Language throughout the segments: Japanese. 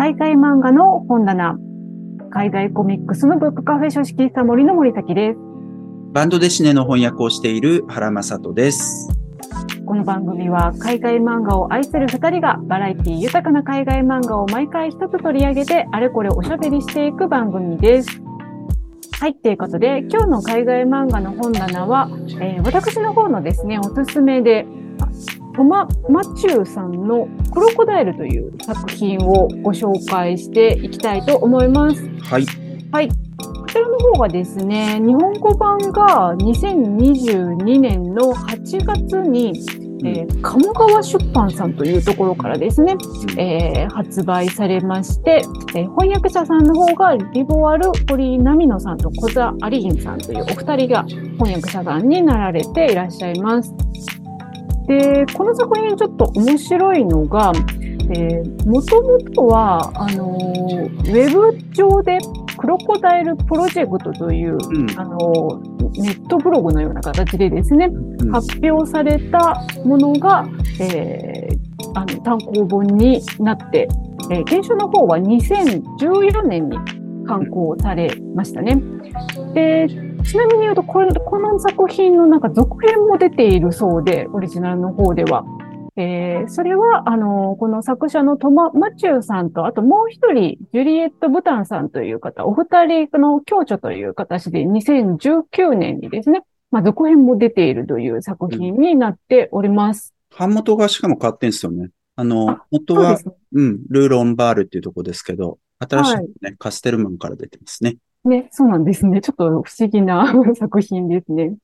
海外漫画の本棚、海外コミックスのブックカフェ書式サ森の森崎です。バンドデシネの翻訳をしている原正人です。この番組は海外漫画を愛する二人がバラエティ豊かな海外漫画を毎回一つ取り上げてあれこれおしゃべりしていく番組です。はい、ということで今日の海外漫画の本棚は、えー私の方のですね、おすすめで、トマ・マチューさんのクロコダイルという作品をご紹介していきたいと思います。はい。はい。こちらの方がですね、日本語版が2022年の8月に、えー鴨川出版さんというところからですね、えー発売されまして、えー翻訳者さんの方がリボアル・堀井波野さんと小座有銀さんというお二人が翻訳者さんになられていらっしゃいます。で、この作品ちょっと面白いのが、えー、もともとは、あのーウェブ上でクロコダイルプロジェクトという、うん。あのーネットブログのような形でですね、うん発表されたものが、えーあの単行本になって、えー原書の方は2014年に刊行されましたね。で、ちなみに言うと、これ、この作品のなんか続編も出ているそうで、オリジナルの方では。えーそれは、あの、この作者のトマ・マチューさんと、あともう一人、ジュリエット・ブタンさんという方、お二人の共著という形で2019年にですね、まあ、続編も出ているという作品になっております。版元がしかも変わってんですよね。あのあ、元はそうね。うん、ルーロンバールっていうとこですけど、新しいのね、カステルマンから出てますね。ね、そうなんですね。ちょっと不思議な 作品ですね。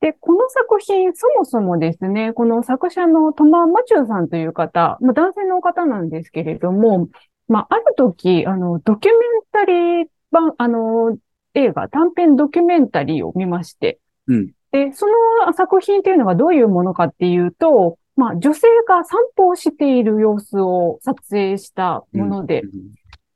で、この作品、そもそもですね、この作者のトマ・マチューさんという方、まあ、男性の方なんですけれども、まあ、ある時、あの、ドキュメンタリー版、あの、映画、短編ドキュメンタリーを見まして、うん。で、その作品っていうのがどういうものかっていうと、まあ、女性が散歩をしている様子を撮影したもので、うん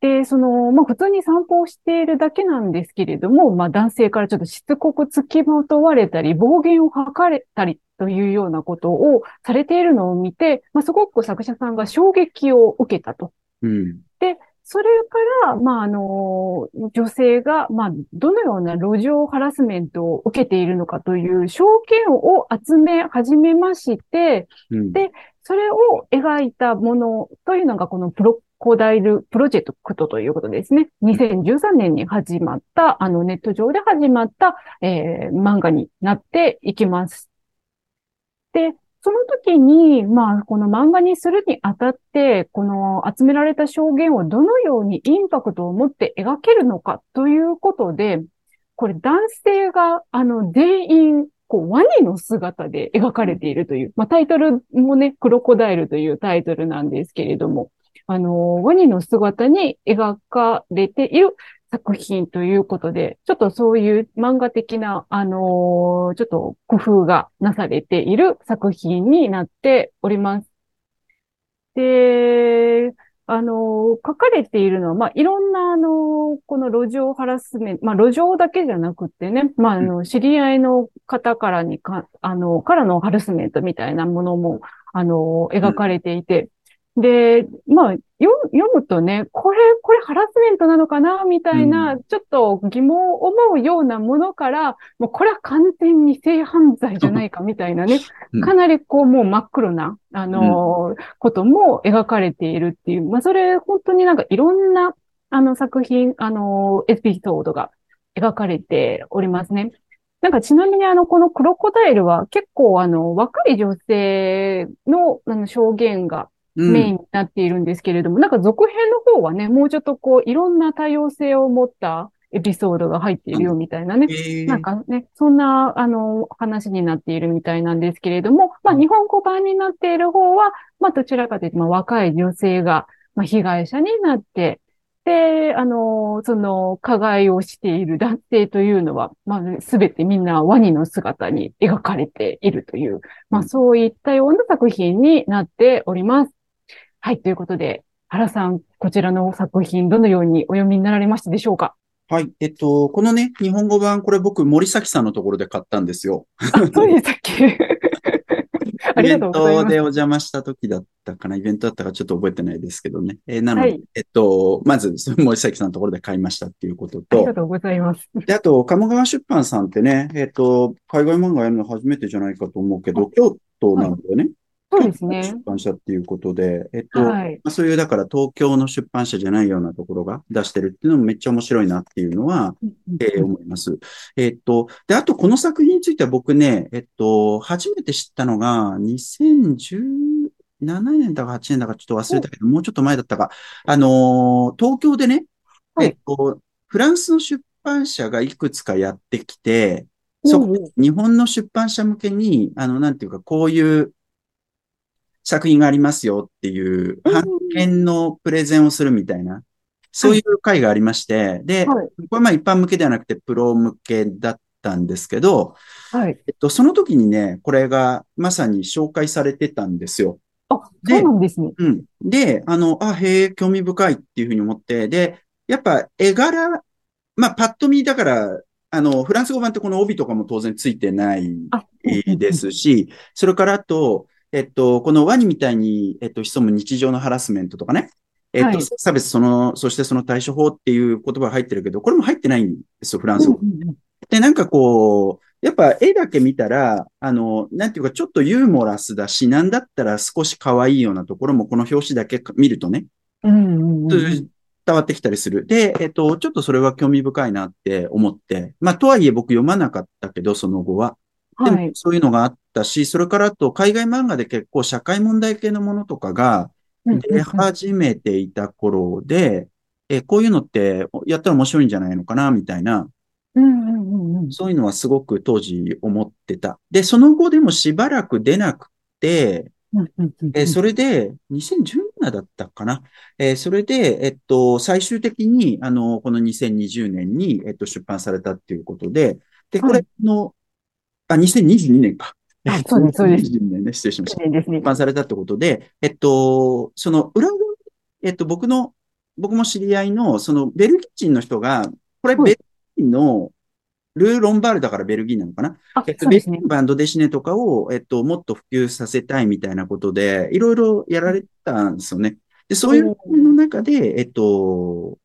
で、その、まあ普通に散歩をしているだけなんですけれども、まあ男性からちょっとしつこく付きまとわれたり、暴言を吐かれたりというようなことをされているのを見て、まあすごく作者さんが衝撃を受けたと。うん。それから、まああの、女性が、まあどのような路上ハラスメントを受けているのかという証券を集め始めまして、うん。でそれを描いたものというのがこのプロコダイルプロジェクトということですね。2013年に始まった、あのネット上で始まった、えー漫画になっていきます。で、その時に、まあ、この漫画にするにあたって、この集められた証言をどのようにインパクトを持って描けるのかということで、これ男性が、あの、全員、こう、ワニの姿で描かれているという、まあ、タイトルもね、クロコダイルというタイトルなんですけれども、あの、ワニの姿に描かれている作品ということで、ちょっとそういう漫画的な、あのちょっと工夫がなされている作品になっております。で、あの、書かれているのは、まあ、いろんな、あの、この路上ハラスメント、まあ、路上だけじゃなくってね、まあ、あの、知り合いの方からにか、あの、からのハラスメントみたいなものも、あの、描かれていて、で、まあ、読読むとね、これ、これハラスメントなのかなみたいな、ちょっと疑問を思うようなものから、もうこれは完全に性犯罪じゃないかみたいなねうん、かなりこうもう真っ黒な、あのーことも描かれているっていう、まあそれ本当になんかいろんな、あの作品、あのーエピソードが描かれておりますね。なんかちなみにあの、このクロコダイルは結構あの、若い女性のあの証言がうん。メインになっているんですけれども、なんか続編の方はね、もうちょっとこう、いろんな多様性を持ったエピソードが入っているよみたいなね、え。ーなんかね、そんな、あの、話になっているみたいなんですけれども、まあ、日本語版になっている方は、まあ、どちらかというと、まあ、若い女性が、まあ、被害者になって、で、あの、その、加害をしている男性というのは、まあ、すべてみんなワニの姿に描かれているという、まあ、そういったような作品になっております。はい、ということで、原さん、こちらの作品、どのようにお読みになられましたでしょうか？はい。えっと、このね、日本語版、これ僕、森崎さんのところで買ったんですよ。あ、そうでしたっけ？イベントでお邪魔した時だったかな、イベントだったかちょっと覚えてないですけどね。えーなので、はいえっと、まず、森崎さんのところで買いましたっていうことと、ありがとうございます。で、あと、鴨川出版さんってね、えっと、海外漫画やるの初めてじゃないかと思うけど、京都なんだよね。そうです出ね。版社っていうことで、えっと、はい。まあ、そういう、だから東京の出版社じゃないようなところが出してるっていうのもめっちゃ面白いなっていうのは、えー思います。えっと、で、あとこの作品については僕ね、えっと、初めて知ったのが、2017年だか8年だかちょっと忘れたけど、もうちょっと前だったか、あのー東京でね、はいえっと、フランスの出版社がいくつかやってきて、そこ日本の出版社向けに、あの、なんていうか、こういう作品がありますよっていう、うん版権のプレゼンをするみたいな、そういう会がありまして、で、はい。これはまあ一般向けではなくてプロ向けだったんですけど、はい。えっと、その時にね、これがまさに紹介されてたんですよ。あ、でそうなんですね。うん。で、あの、あ、へえ、興味深いっていうふうに思って、で、やっぱ絵柄、まあ、パッと見だから、あの、フランス語版ってこの帯とかも当然ついてないあ、ですし、それからあと、えっと、このワニみたいに、えっと、潜む日常のハラスメントとかね、えっと、はい。差別その、そしてその対処法っていう言葉が入ってるけど、これも入ってないんですよ、フランス語。うんうんうん。で、なんかこう、やっぱ絵だけ見たら、あの、なんていうかちょっとユーモラスだし、なんだったら少し可愛いようなところもこの表紙だけ見るとね、うんうんうん伝わってきたりする。で、えっと、ちょっとそれは興味深いなって思って、まあ、とはいえ僕読まなかったけど、その後は。そういうのがあったし、それからあと海外漫画で結構社会問題系のものとかが出始めていた頃で、え、こういうのってやったら面白いんじゃないのかな、みたいな、うんうんうんうん。そういうのはすごく当時思ってた。で、その後でもしばらく出なくて、えーそれで、2017だったかな。えーそれで、えっと、最終的に、あの、この2020年に、えっと、出版されたっていうことで、で、これの、あ、2022年か。あそうですそうです2022年ね、失礼しました。ですね出。版されたってことで、えっと、その裏側、えっと、僕の、僕も知り合いの、そのベルギー人の人が、これはいベルギーのルー・ロンバールだからベルギーなのかな？あえっ、と、そうですねベルギー。バンドデシネとかを、えっと、もっと普及させたいみたいなことで、いろいろやられてたんですよね。で、そういうの中で、えっと、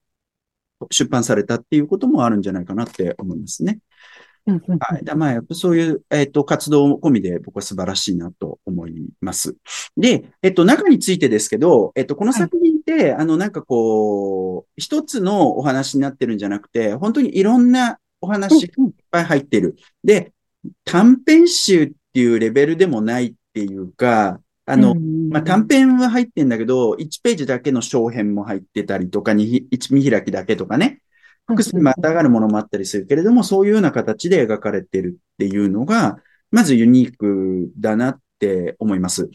出版されたっていうこともあるんじゃないかなって思いますね。はい。だまあ、やっぱそういう、えっと、活動込みで僕は素晴らしいなと思います。で、えっと、中についてですけど、えっと、この作品って、あの、なんかこう、一つのお話になってるんじゃなくて、本当にいろんなお話がいっぱい入ってる。で、短編集っていうレベルでもないっていうか、あの、まあ、短編は入ってんだけど、1ページだけの小編も入ってたりとか、に1見開きだけとかね、複数にまたがるものもあったりするけれども、そういうような形で描かれてるっていうのが、まずユニークだなって思います。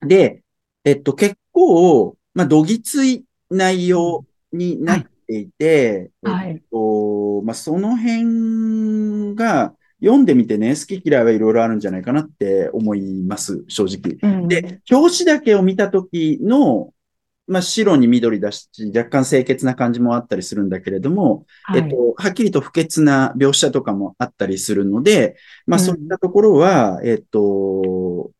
で、えっと、結構、まあ、どぎつい内容になっていて、はいえっと、まあ、その辺が、読んでみてね、好き嫌いはいろいろあるんじゃないかなって思います、正直。うんで、表紙だけを見たときの、まあ、白に緑だし、若干清潔な感じもあったりするんだけれども、はいえっと、はっきりと不潔な描写とかもあったりするので、まあ、うんそういったところは、えっと、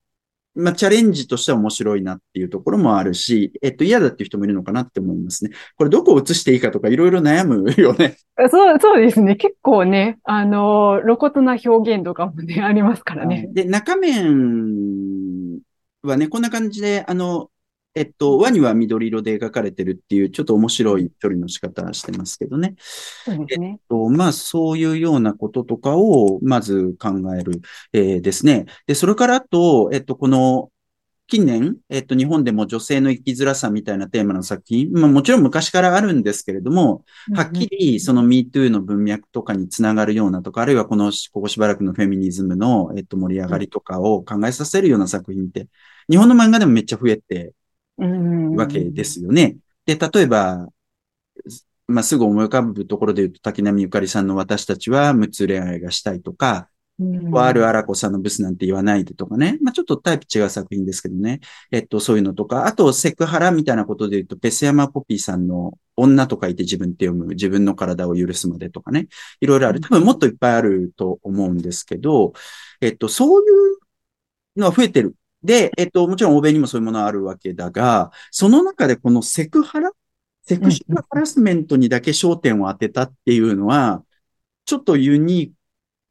まあ、チャレンジとしては面白いなっていうところもあるし、えっと、嫌だっていう人もいるのかなって思いますね。これどこを映していいかとかいろいろ悩むよね。そう、そうですね。結構ね、あの、露骨な表現とかもね、ありますからね。で、中面はね、こんな感じで、あの、えっと、輪には緑色で描かれてるっていう、ちょっと面白い処理の仕方してますけどね。そうですね。とまあ、そういうようなこととかを、まず考える、えーですね。で、それからあと、えっと、この、近年、えっと、日本でも女性の生きづらさみたいなテーマの作品、まあ、もちろん昔からあるんですけれども、はっきりその MeToo の文脈とかにつながるようなとか、あるいはこの、ここしばらくのフェミニズムの、えっと、盛り上がりとかを考えさせるような作品って、日本の漫画でもめっちゃ増えてわけですよね。で、例えば、まあ、すぐ思い浮かぶところで言うと、滝波ゆかりさんの私たちは無痛恋愛がしたいとか、うんワール・アラコさんのブスなんて言わないでとかね。まあ、ちょっとタイプ違う作品ですけどね。えっと、そういうのとか、あと、セクハラみたいなことで言うと、ペスヤマ・ポピーさんの女と書いて自分って読む、自分の体を許すまでとかね。いろいろある。多分もっといっぱいあると思うんですけど、えっと、そういうのは増えてる。で、えっと、もちろん欧米にもそういうものはあるわけだが、その中でこのセクハラセクシュアルハラスメントにだけ焦点を当てたっていうのは、ちょっとユニー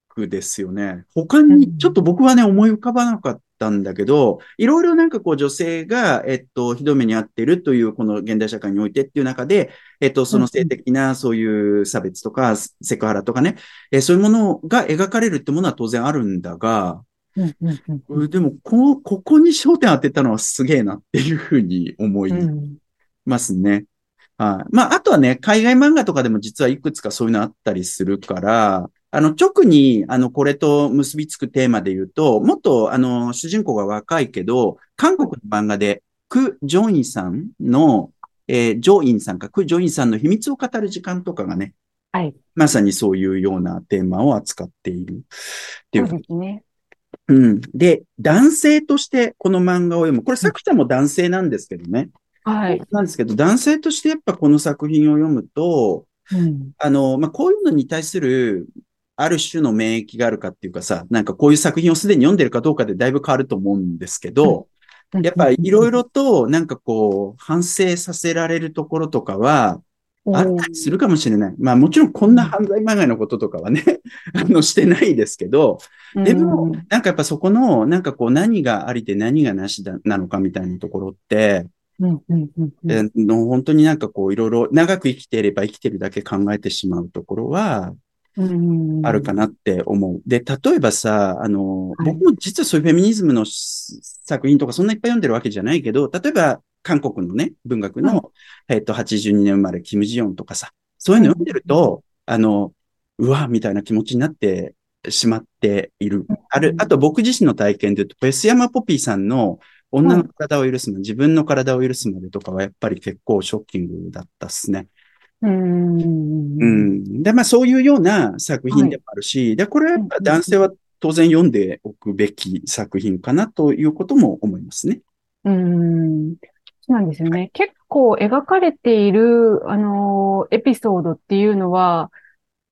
クですよね。他に、ちょっと僕はね、思い浮かばなかったんだけど、いろいろなんかこう女性が、えっと、ひどめに遭ってるというこの現代社会においてっていう中で、えっと、その性的なそういう差別とか、セクハラとかね、えそういうものが描かれるってものは当然あるんだが、でも、こ、ここに焦点当てたのはすげえなっていうふうに思いますね。はい。まあ、あとはね、海外漫画とかでも実はいくつかそういうのあったりするから、あの、直に、あの、これと結びつくテーマで言うと、もっと、あの、主人公が若いけど、韓国の漫画で、ク・ジョインさんの、えー、ジョインさんか、ク・ジョインさんの秘密を語る時間とかがね、はい。まさにそういうようなテーマを扱っているっていう。そうですね。うん。で、男性としてこの漫画を読む。これ作者も男性なんですけどね。はい。なんですけど、男性としてやっぱこの作品を読むと、うん、あの、まあ、こういうのに対する、ある種の免疫があるかっていうかさ、なんかこういう作品をすでに読んでるかどうかでだいぶ変わると思うんですけど、うん、やっぱいろいろとなんかこう、反省させられるところとかは、あったりするかもしれない。まあもちろんこんな犯罪まがいのこととかはね、あの、してないですけど、でも、なんかやっぱそこの、なんかこう何がありで何がなしだ、なのかみたいなところって、の本当になんかこういろいろ長く生きていれば生きてるだけ考えてしまうところは、あるかなって思う。で、例えばさ、あの、はい、僕も実はそういうフェミニズムの作品とかそんないっぱい読んでるわけじゃないけど、例えば韓国のね、文学の、はい、えっと、82年生まれ、キム・ジヨンとかさ、そういうの読んでると、あの、うわ、みたいな気持ちになってしまっている。ある、あと僕自身の体験で言うと、ペスヤマ・ポピーさんの女の体を許すまで、自分の体を許すまでとかはやっぱり結構ショッキングだったっすね。うん。うん。で、まあそういうような作品でもあるし、はい、で、これはやっぱ男性は当然読んでおくべき作品かなということも思いますね。うん。そうなんですよね。結構描かれている、あの、エピソードっていうのは、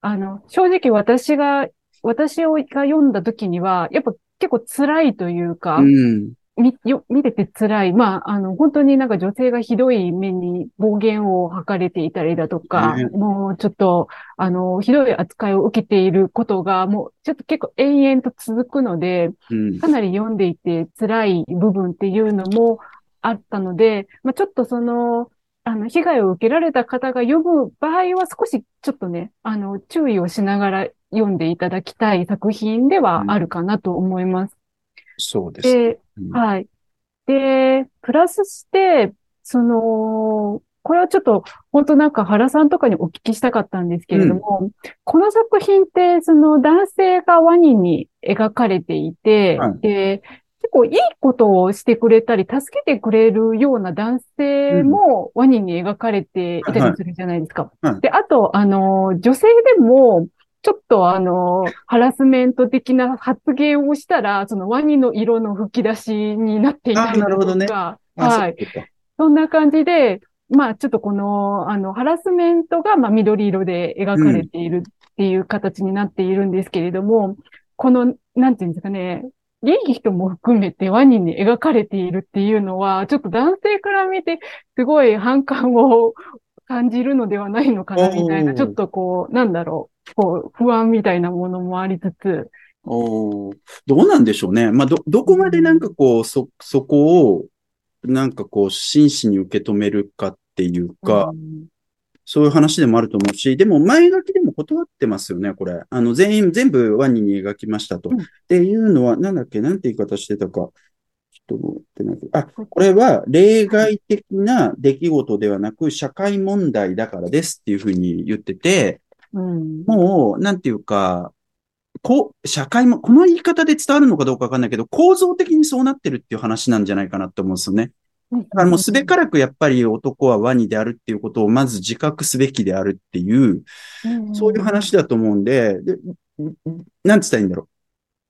あの、正直私が、私が読んだ時には、やっぱ結構辛いというか、うん、見、よ、見てて辛い。まあ、あの、本当になんか女性がひどい目に暴言を吐かれていたりだとか、ね、もうちょっと、あの、ひどい扱いを受けていることが、もうちょっと結構延々と続くので、うん、かなり読んでいて辛い部分っていうのもあったので、まあ、ちょっとその、あの、被害を受けられた方が読む場合は少しちょっとね、あの、注意をしながら読んでいただきたい作品ではあるかなと思います。そうです、で、うん、はい。で、プラスして、その、これはちょっと、本当なんか原さんとかにお聞きしたかったんですけれども、うん、この作品って、その男性がワニに描かれていて、はい、で、結構いいことをしてくれたり、助けてくれるような男性もワニに描かれていたりするじゃないですか。はいはい、で、あと、あの、女性でも、ちょっとあの、ハラスメント的な発言をしたら、そのワニの色の吹き出しになっていたりとか、ね、はい。そんな感じで、まあちょっとこの、あの、ハラスメントが、まあ緑色で描かれているっていう形になっているんですけれども、うん、この、なんていうんですかね、いい人も含めてワニに描かれているっていうのは、ちょっと男性から見て、すごい反感を感じるのではないのかな、みたいな、ちょっとこう、なんだろう。こう、不安みたいなものもありつつ。おどうなんでしょうね。まあ、ど、どこまでなんかこう、そ、そこを、なんかこう、真摯に受け止めるかっていうか、うん、そういう話でもあると思うし、でも前書きでも断ってますよね、これ。あの、全員、全部ワニに描きましたと。うん、っていうのは、なんだっけ、なんて言い方してたか。ちょっと待ってなあ、これは例外的な出来事ではなく社会問題だからですっていうふうに言ってて、うん、もう、なんていうか、こう、社会も、この言い方で伝わるのかどうかわかんないけど、構造的にそうなってるっていう話なんじゃないかなって思うんですよね。だからもうすべからくやっぱり男はワニであるっていうことをまず自覚すべきであるっていう、そういう話だと思うんで、でなんつったらいいんだろ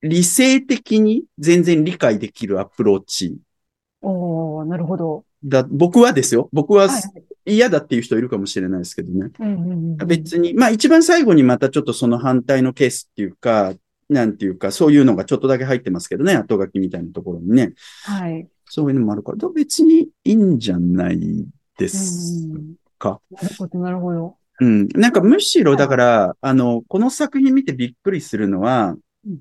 う。理性的に全然理解できるアプローチ。おなるほど。だ、僕はですよ。僕は嫌だっていう人いるかもしれないですけどね。別に、まあ一番最後にまたちょっとその反対のケースっていうか、なんていうか、そういうのがちょっとだけ入ってますけどね、後書きみたいなところにね。はい。そういうのもあるから、別にいいんじゃないですうんか。なるほど、なるほど。うん。なんかむしろ、だから、あの、この作品見てびっくりするのはうん、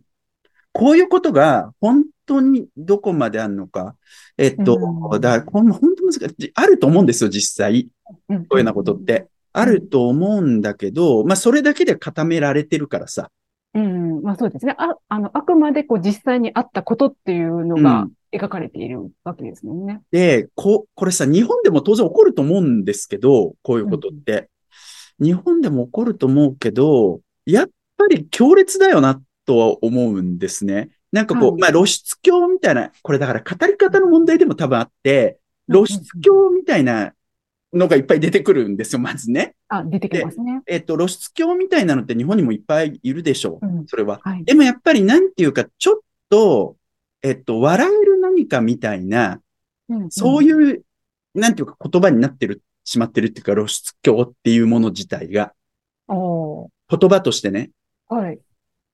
こういうことが本当にどこまであるのか。えっと、うんだこん本当難しい。あると思うんですよ、実際。うんこういうようなことっ。て。あると思うんだけど、まあ、それだけで固められてるからさ。うん、まあそうですね。あ、あの、あくまでこう実際にあったことっていうのがうん描かれているわけですもんね。で、こ、これさ、日本でも当然起こると思うんですけど、こういうことって。日本でも起こると思うけど、やっぱり強烈だよな、とは思うんですね。なんかこう、はいまあ露出狂みたいな、これだから語り方の問題でも多分あって、露出狂みたいなのがいっぱい出てくるんですよ、まずね。あ、出てきますね。えっと、露出狂みたいなのって日本にもいっぱいいるでしょう。うん。それは。はい。でもやっぱりなんていうか、ちょっと、えっと、笑える何かみたいな、そうういう、なんていうか言葉になってる、しまってるっていうか、露出狂っていうもの自体が、言葉としてね。ーはい。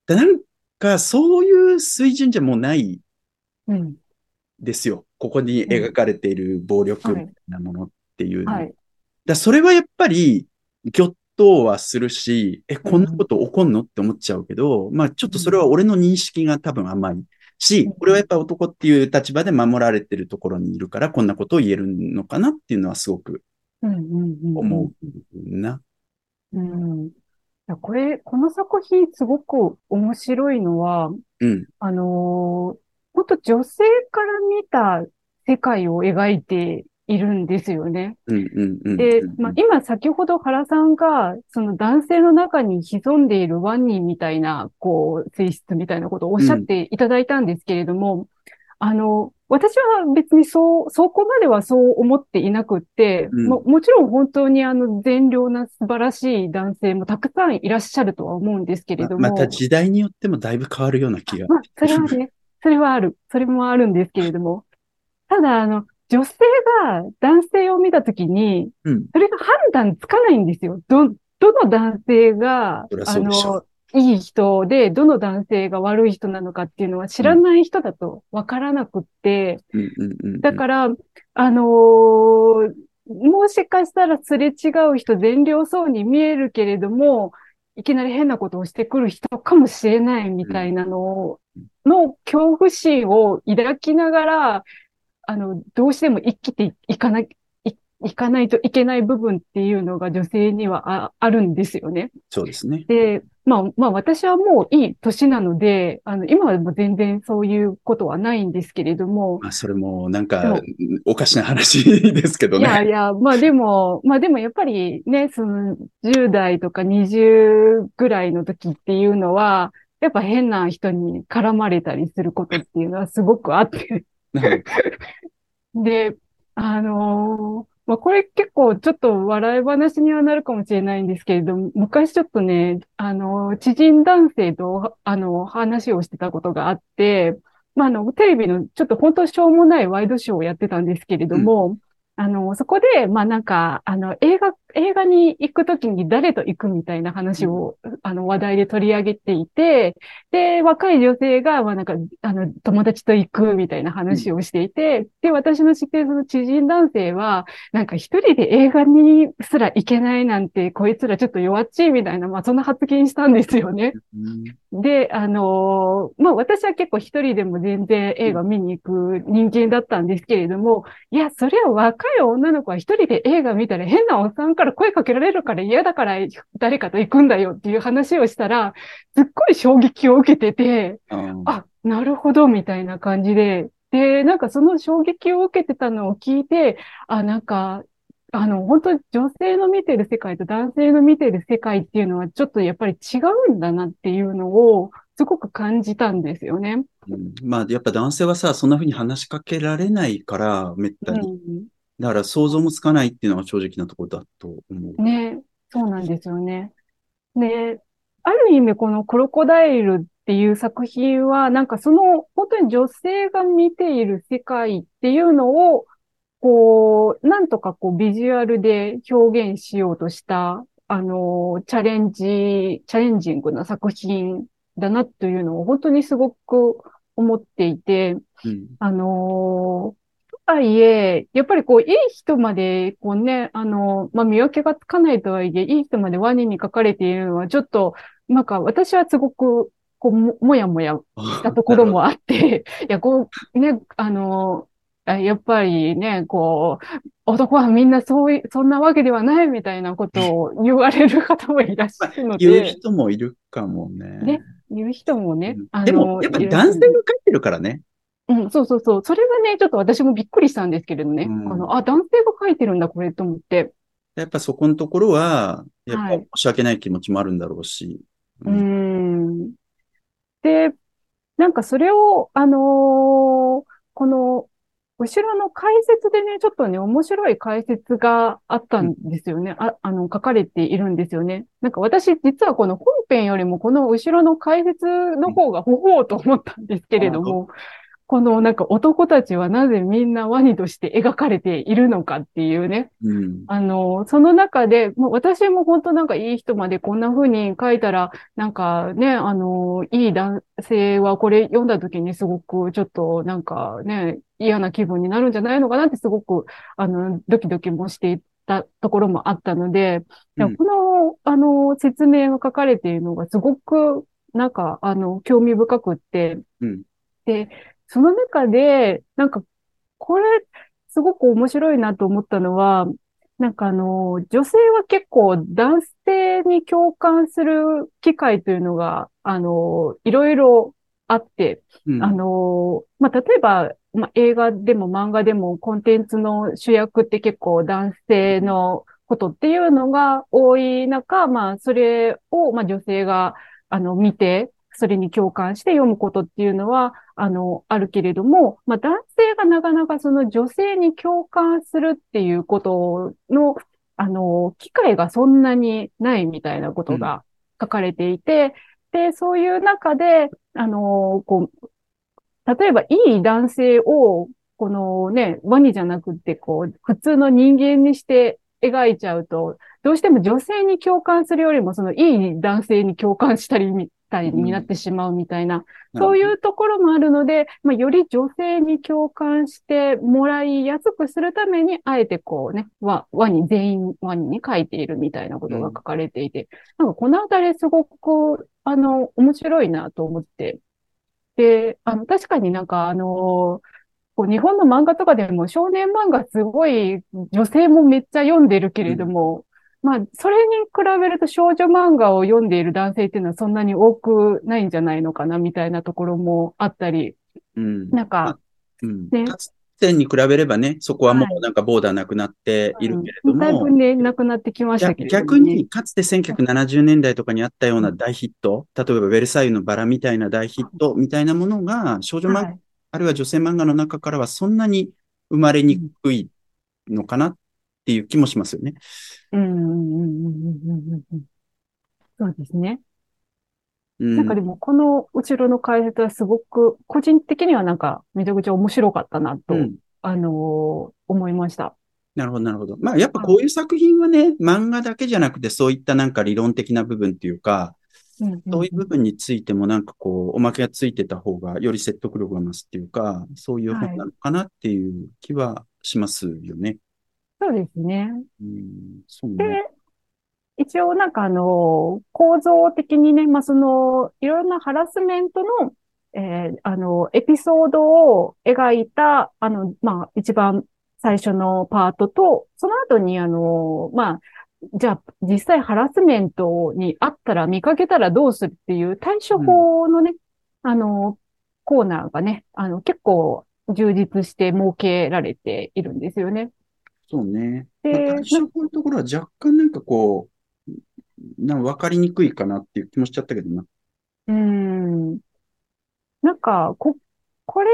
でなんか、そういう水準じゃもうないうん。ですよ。ここに描かれている暴力みたいなものっていうのは。はい。だそれはやっぱり、ぎょっとはするし、え、こんなこと起こんの？って思っちゃうけど、まあちょっとそれは俺の認識が多分甘いしうん、俺はやっぱ男っていう立場で守られてるところにいるから、こんなことを言えるのかなっていうのはすごくうんうんうん。思うな。うん。これ、この作品すごく面白いのは、うん。あのー、本当女性から見た世界を描いているんですよね。うん、うん、うん。でうん、まあ、今先ほど原さんが、その男性の中に潜んでいるワンニーみたいな、こう、性質みたいなことをおっしゃっていただいたんですけれども、あの、私は別にそう、そこまではそう思っていなくって、うんも、もちろん本当にあの、善良な素晴らしい男性もたくさんいらっしゃるとは思うんですけれども。ままた時代によってもだいぶ変わるような気が。まあ、それはね、それはある。それもあるんですけれども。ただ、あの、女性が男性を見たときに、うん。それが判断つかないんですよ。ど、どの男性があの、いい人で、どの男性が悪い人なのかっていうのは知らない人だとわからなくって。だから、あのーもしかしたらすれ違う人善良そうに見えるけれども、いきなり変なことをしてくる人かもしれないみたいなのの恐怖心を抱きながら、あの、どうしても生きていかな、いいかないといけない部分っていうのが女性にはああるんですよね。そうですね。で、まあ、まあ私はもういい年なので、あの、今はもう全然そういうことはないんですけれども、まあ、それもなんでかも、おかしな話ですけどいやいね。や、まあでも、まあでもやっぱりね、その10代とか20ぐらいの時っていうのは、やっぱ変な人に絡まれたりすることっていうのはすごくあって。で、あのーまあこれ結構ちょっと笑い話にはなるかもしれないんですけれども、昔ちょっとね、あのー知人男性と、あの、話をしてたことがあって、まあ、あの、テレビのちょっと本当しょうもないワイドショーをやってたんですけれども、あの、そこで、まあなんか、あの、映画、映画に行くときに誰と行くみたいな話を、あの、話題で取り上げていて、で、若い女性が、まあなんか、あの、友達と行くみたいな話をしていて、で、私の知っているその知人男性は、なんか一人で映画にすら行けないなんて、こいつらちょっと弱っちいみたいな、まあそんな発言したんですよね。うんで、あのーまあ、私は結構一人でも全然映画見に行く人間だったんですけれども、いや、それは若い女の子は一人で映画見たら変なおっさんから声かけられるから嫌だから誰かと行くんだよっていう話をしたら、すっごい衝撃を受けてて、ああ、なるほど、みたいな感じで、で、なんかその衝撃を受けてたのを聞いて、あ、なんか、あの、本当に女性の見てる世界と男性の見てる世界っていうのはちょっとやっぱり違うんだなっていうのをすごく感じたんですよね。うんまあ、やっぱ男性はさ、そんな風に話しかけられないから、めったに。うん。だから想像もつかないっていうのが正直なところだと思う。ね、そうなんですよね。で、ある意味このクロコダイルっていう作品は、なんかその本当に女性が見ている世界っていうのを、こう、なんとかこうビジュアルで表現しようとした、あの、チャレンジ、チャレンジングな作品だなというのを本当にすごく思っていて、うん。あのーとはいえ、やっぱりこう、いい人まで、こうね、あのまあ、見分けがつかないとはいえ、いい人までワニに書かれているのは、ちょっと、なんか、私はすごく、こう、ももやもやしたところもあって、いや、こう、ね、あのあやっぱりね、こう、男はみんなそうい、そんなわけではないみたいなことを言われる方もいらっしゃるの言うで、人もいるかもね。ね言う人もねうん、でも、やっぱ男性が書いてるからね。うん、そうそうそう。それはね、ちょっと私もびっくりしたんですけれどね。うんあの、あ、男性が書いてるんだ、これと思って。やっぱそこのところは、やっぱはい申し訳ない気持ちもあるんだろうし。うーん。で、なんかそれを、あのーこの、後ろの解説でね、ちょっとね、面白い解説があったんですよね。あ、あの、書かれているんですよね。なんか私、実はこの本編よりも、この後ろの解説の方がほほうと思ったんですけれども、このなんか男たちはなぜみんなワニとして描かれているのかっていうね。うん。あの、その中で、もう私も本当なんかいい人までこんな風に書いたら、なんかね、あの、いい男性はこれ読んだ時にすごくちょっとなんかね、嫌な気分になるんじゃないのかなってすごく、あの、ドキドキもしていたところもあったので、うんこの、あの、説明が書かれているのがすごく、なんか、あの、興味深くって、うんで、その中で、なんか、これ、すごく面白いなと思ったのは、なんかあの、女性は結構男性に共感する機会というのが、あの、いろいろあって、うん。あの、まあ、例えば、まあ、映画でも漫画でもコンテンツの主役って結構男性のことっていうのが多い中、まあ、それを、まあ、女性が、あの、見て、それに共感して読むことっていうのは、あの、あるけれども、まあ、男性がなかなかその女性に共感するっていうことの、あの、機会がそんなにないみたいなことが書かれていて、で、そういう中で、あの、こう、例えばいい男性を、このね、ワニじゃなくって、こう、普通の人間にして描いちゃうと、どうしても女性に共感するよりも、そのいい男性に共感したりみたいになってしまうみたいな、そういうところもあるので、まあ、より女性に共感してもらいやすくするために、あえてこうね、ワワニ、全員ワニに書いているみたいなことが書かれていて、なんかこのあたりすごく、あの、面白いなと思って。で、あの、確かになんかあの、こう日本の漫画とかでも少年漫画すごい女性もめっちゃ読んでるけれども、まあ、それに比べると少女漫画を読んでいる男性っていうのはそんなに多くないんじゃないのかなみたいなところもあったり、うん。なんか、うん。ねかつてに比べればね、そこはもうなんかボーダーなくなっているけれどうんだいぶも、ね、なくなってきましたけれども、ね。逆に、かつて1970年代とかにあったような大ヒット、例えばベルサイユのバラみたいな大ヒットみたいなものが、少女漫画、はいあるいは女性漫画の中からはそんなに生まれにくいのかなっていう気もしますよね。うんそうですね。うん。なんかでも、この後ろの解説はすごく、個人的にはなんか、めちゃくちゃ面白かったなと、うんあのー思いました。なるほど、なるほど。まあ、やっぱこういう作品はね、漫画だけじゃなくて、そういったなんか理論的な部分っていうか、うんうんそういう部分についてもなんかこう、おまけがついてた方がより説得力が増すっていうか、そういう本なのかなっていう気はしますよね。そうですね。うん、そうでね。、一応なんかあの、構造的にね、まあ、その、いろんなハラスメントの、えーあの、エピソードを描いた、あの、まあ、一番最初のパートと、その後にあの、まあ、じゃあ、実際ハラスメントにあったら、見かけたらどうするっていう対処法のね、あの、コーナーがね、あの、結構充実して設けられているんですよね。そうね。でまあ、対処法のところは若干なんかこう、なんか分かりにくいかなっていう気もしちゃったけどな。うーん。なんか、こ、これ、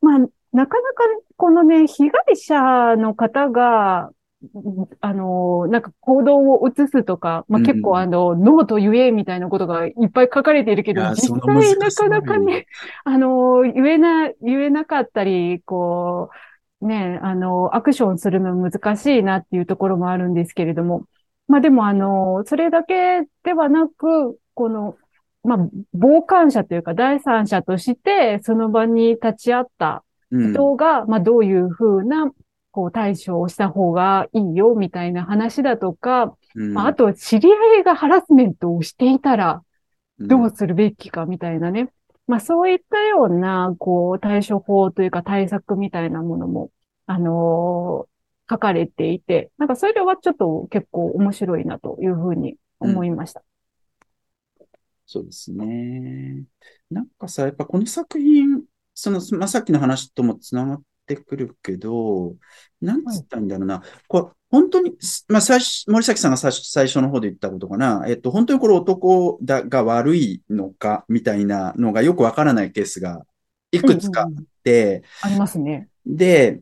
まあ、なかなか、このね、被害者の方が、うんあの、なんか行動を移すとか、まあ、うんうん結構あの、ノーと言えみたいなことがいっぱい書かれているけど、実際さなかなかね、あの、言えな、言えなかったり、こう、ね、あの、アクションするの難しいなっていうところもあるんですけれども、まあでもあの、それだけではなく、この、まあ、傍観者というか第三者として、その場に立ち会った人が、うん、まあ、どういうふうな、こう、対処をした方がいいよ、みたいな話だとか、うん、まあ、あと、知り合いがハラスメントをしていたら、どうするべきか、みたいなね。うん、まあ、そういったような、こう、対処法というか対策みたいなものも、あのー、書かれていて、なんかそれはちょっと結構面白いなというふうに思いました。そうですね。なんかさ、やっぱこの作品、その、まあ、さっきの話ともつながってくるけど、なんつったんだろうな。これ、本当に、まあ、最初、森崎さんが最初最初の方で言ったことかな。えっと、本当にこれ男だが悪いのか、みたいなのがよくわからないケースがいくつかあって、うんうん、ありますね。で、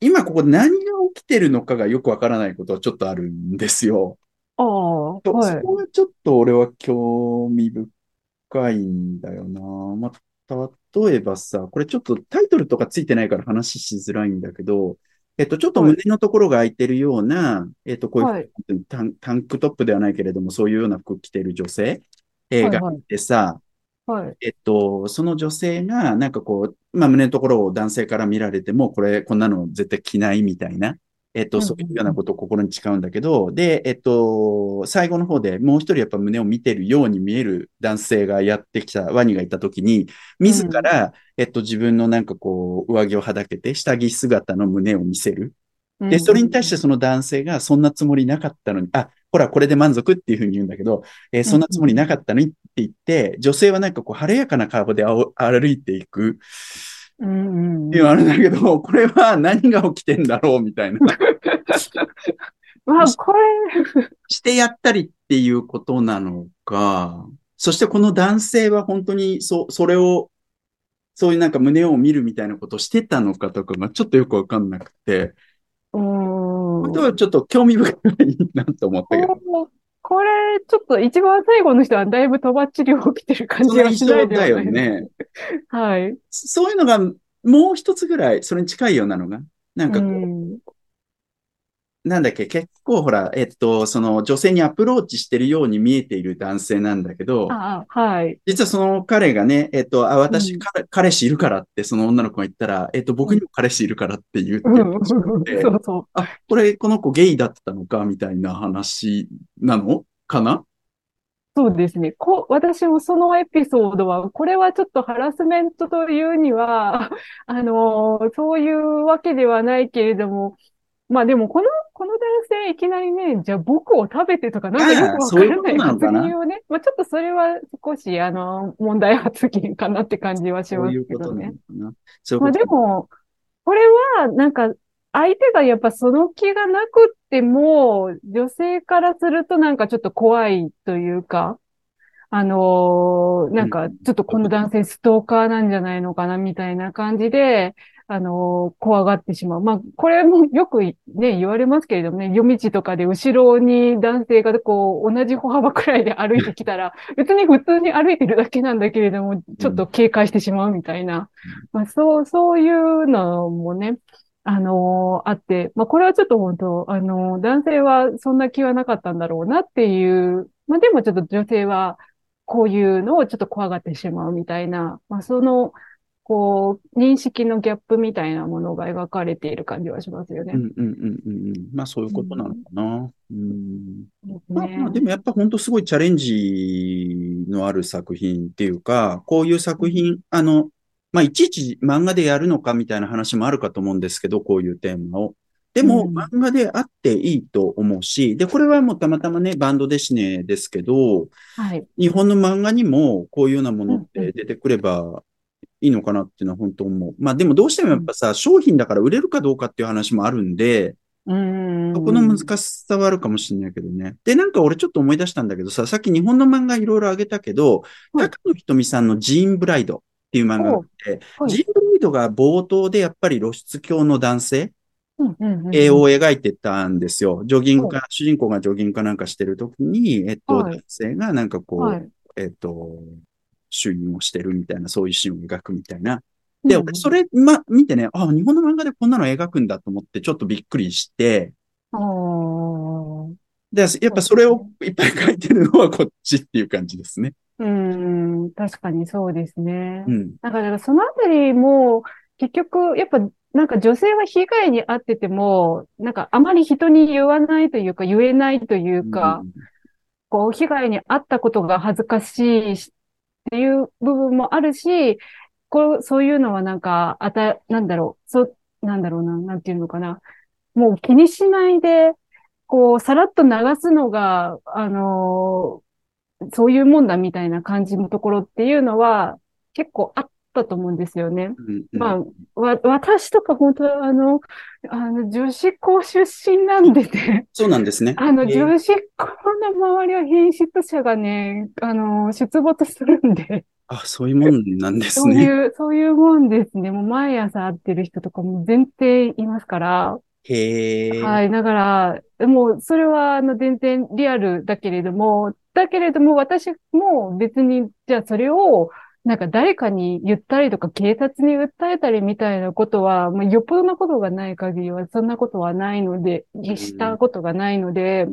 今ここで何が起きてるのかがよくわからないことはちょっとあるんですよ。ああ、はい。そこがちょっと俺は興味深いんだよな。まあ、例えばさ、これちょっとタイトルとかついてないから話しづらいんだけど、えっと、ちょっと胸のところが空いてるような、えっと、こういう、はい、タン、タンクトップではないけれども、そういうような服着てる女性、えー、がい。てさ、はい。えっと、その女性が、なんかこう、まあ、胸のところを男性から見られても、これ、こんなの絶対着ないみたいな、えっと、そういうようなことを心に誓うんだけど、で、えっと、最後の方でもう一人やっぱ胸を見てるように見える男性がやってきた、ワニがいた時に、自ら、えっと、自分のなんかこう、上着をはだけて、下着姿の胸を見せる。で、それに対してその男性がそんなつもりなかったのに、あ、ほら、これで満足っていうふうに言うんだけど、えー、そんなつもりなかったのにって言って、女性はなんかこう、晴れやかな顔で歩いていく。うんっていうのあるんだけど、これは何が起きてんだろうみたいな。まあ、これ。してやったりっていうことなのか、そしてこの男性は本当にそ、それを、そういうなんか胸を見るみたいなことをしてたのかとかがちょっとよくわかんなくて。うん。本当はちょっと興味深いなと思ったけど。これ、ちょっと一番最後の人はだいぶとばっちり起きてる感じがしないでだよね。はい。そういうのがもう一つぐらい、それに近いようなのが、なんかこう、うなんだっけ、結構ほら、えっと、その女性にアプローチしてるように見えている男性なんだけど、あはい。実はその彼がね、えっと、あ、私、うん、彼氏いるからってその女の子が言ったら、えっと、僕にも彼氏いるからって言ってる、うん、そうそう。あ、これ、この子ゲイだったのかみたいな話なの？かな？そうですね。こ、私もそのエピソードは、これはちょっとハラスメントというには、あの、そういうわけではないけれども、まあでも、この、この男性いきなりね、じゃあ僕を食べてとか、なんかよくわからない発言をね、まあちょっとそれは少し、あの、問題発言かなって感じはしますけどね。そういうまあでも、これは、なんか、相手がやっぱその気がなくっても、女性からするとなんかちょっと怖いというか、あのー、なんかちょっとこの男性ストーカーなんじゃないのかなみたいな感じで、あの、怖がってしまう。まあ、これもよくね、言われますけれどもね、夜道とかで後ろに男性がこう、同じ歩幅くらいで歩いてきたら、別に普通に歩いてるだけなんだけれども、ちょっと警戒してしまうみたいな。まあ、そう、そういうのもね、あのあって、まあ、これはちょっと本当、あの男性はそんな気はなかったんだろうなっていう、まあ、でもちょっと女性はこういうのをちょっと怖がってしまうみたいな、まあ、その、こう、認識のギャップみたいなものが描かれている感じはしますよね。うんうんうんうん。まあそういうことなのかな。うん。まあ、まあ、でもやっぱ本当すごいチャレンジのある作品っていうか、こういう作品、あの、まあいちいち漫画でやるのかみたいな話もあるかと思うんですけど、こういうテーマを。でも、漫画であっていいと思うし、で、これはもうたまたまね、バンドデシネですけど、はい。日本の漫画にもこういうようなものって出てくればいいのかなっていうのは本当思う。まあでもどうしてもやっぱさ、商品だから売れるかどうかっていう話もあるんで、うん。そこの難しさはあるかもしれないけどね。で、なんか俺ちょっと思い出したんだけどさ、さっき日本の漫画いろいろあげたけど、はい、高野ひとみさんのジーンブライドっていう漫画があって、はい、ジーンブライドが冒頭でやっぱり露出狂の男性、絵を描いてたんですよ。ジョギングか、主人公がジョギングかなんかしてるときに、えっと、男性がなんかこう、えっと、主演をしてるみたいな、そういうシーンを描くみたいな。で、俺、それ、ま、見てね、あ、日本の漫画でこんなの描くんだと思って、ちょっとびっくりして、で、やっぱそれをいっぱい書いてるのはこっちっていう感じですね。うん、確かにそうですねう。ん。だからそのあたりも、結局、やっぱ、なんか女性は被害に遭ってても、なんかあまり人に言わないというか、言えないというか、こう、被害に遭ったことが恥ずかしいしっていう部分もあるし、こう、そういうのはなんか、あた、なんだろう、そう、なんだろうな、なんていうのかな。もう気にしないで、こう、さらっと流すのが、あのーそういうもんだみたいな感じのところっていうのは、結構あったと思うんですよね。うんまあ、わ、私とか本当はあの、あの、女子校出身なんでね、そうなんですね。あの、えー女子校の周りは変質者がね、あの、出没するんで、あ、そういうもんなんですね。そういう、そういうもんですね。もう毎朝会ってる人とかも全然いますから、へえ。はい。だから、もう、それは、あの、全然リアルだけれども、だけれども、私も別に、じゃあそれを、なんか誰かに言ったりとか、警察に訴えたりみたいなことは、まあ、よっぽどなことがない限りは、そんなことはないので、んしたことがないので、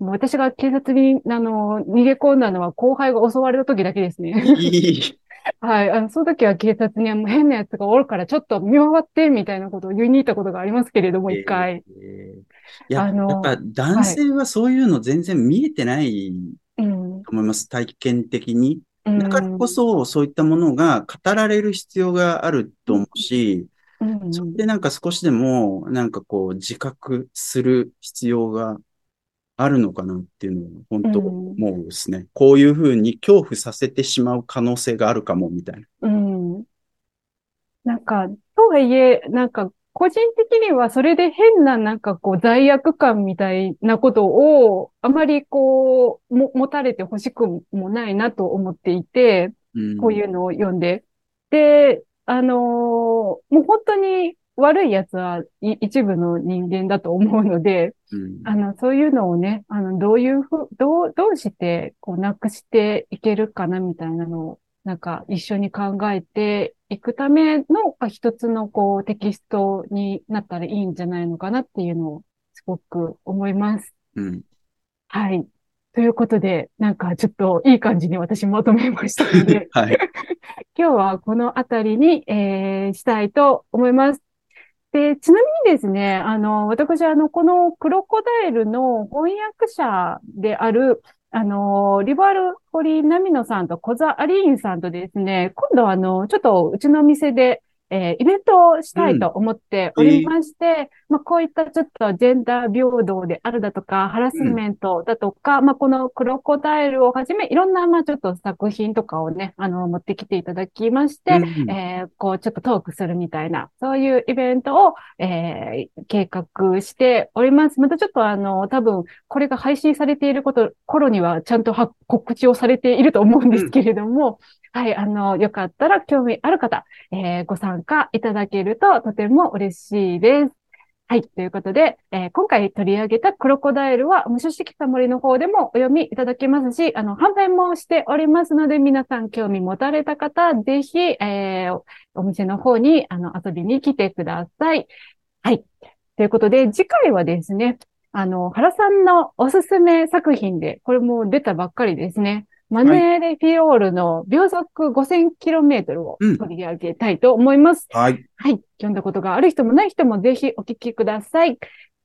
もう私が警察に、あの、逃げ込んだのは後輩が襲われた時だけですね。いい。はい。あの、その時は警察にはもう変なやつがおるからちょっと見回って、みたいなことを言いに行ったことがありますけれども、一回。えーいや、あのやっぱ男性はそういうの全然見えてないうん。と思います。体験的に。うんだからこそ、そういったものが語られる必要があると思うし、うんそれでなんか少しでも、なんかこう、自覚する必要があるのかなっていうのを、本当うん思うですね。こういうふうに恐怖させてしまう可能性があるかも、みたいな。うん。なんか、とはいえ、なんか、個人的にはそれで変ななんかこう罪悪感みたいなことをあまりこうも持たれてほしくもないなと思っていて、うん。こういうのを読んで。で、あのーもう本当に悪い奴はい一部の人間だと思うので、うん。あの、そういうのをね、あの、どういうふう、どう、どうして、こう、なくしていけるかな、みたいなのを、なんか、一緒に考えていくための、あ一つの、こう、テキストになったらいいんじゃないのかなっていうのを、すごく思います。うん。はい。ということで、なんか、ちょっと、いい感じに私まとめましたので、はい。今日はこのあたりに、えーしたいと思います。で、ちなみにですね、あの、私、あの、このクロコダイルの翻訳者である、あの、リバルホリーナミノさんと小座アリーンさんとですね、今度はあの、ちょっとうちの店で、えーイベントをしたいと思っておりまして、まあ、こういったちょっとジェンダー平等であるだとか、ハラスメントだとか、まあ、このクロコダイルをはじめ、いろんな、まあ、ちょっと作品とかをね、あの、持ってきていただきまして、うんえーこう、ちょっとトークするみたいな、そういうイベントを、えー計画しております。またちょっとあの、多分、これが配信されていること、頃にはちゃんとは告知をされていると思うんですけれども、はい、あの、よかったら興味ある方、えーご参加いただけるととても嬉しいです。はい。ということで、えー今回取り上げたクロコダイルは、無書式た森の方でもお読みいただけますし、あの、販売もしておりますので、皆さん興味持たれた方、ぜひ、えーお店の方に、あの、遊びに来てください。はい。ということで、次回はですね、あの、原さんのおすすめ作品で、これも出たばっかりですね。マネーレフィオールの秒速 5000km をうん取り上げたいと思います。はい。はい。読んだことがある人もない人もぜひお聞きください。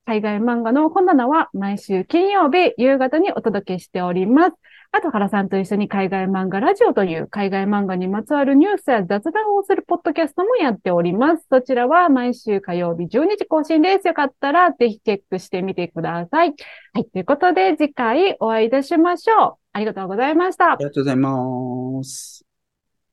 海外漫画の本棚は毎週金曜日夕方にお届けしております。あと、原さんと一緒に海外漫画ラジオという海外漫画にまつわるニュースや雑談をするポッドキャストもやっております。そちらは毎週火曜日12時更新です。よかったらぜひチェックしてみてください。はい。ということで次回お会いいたしましょう。ありがとうございましたあ。りがとうございます。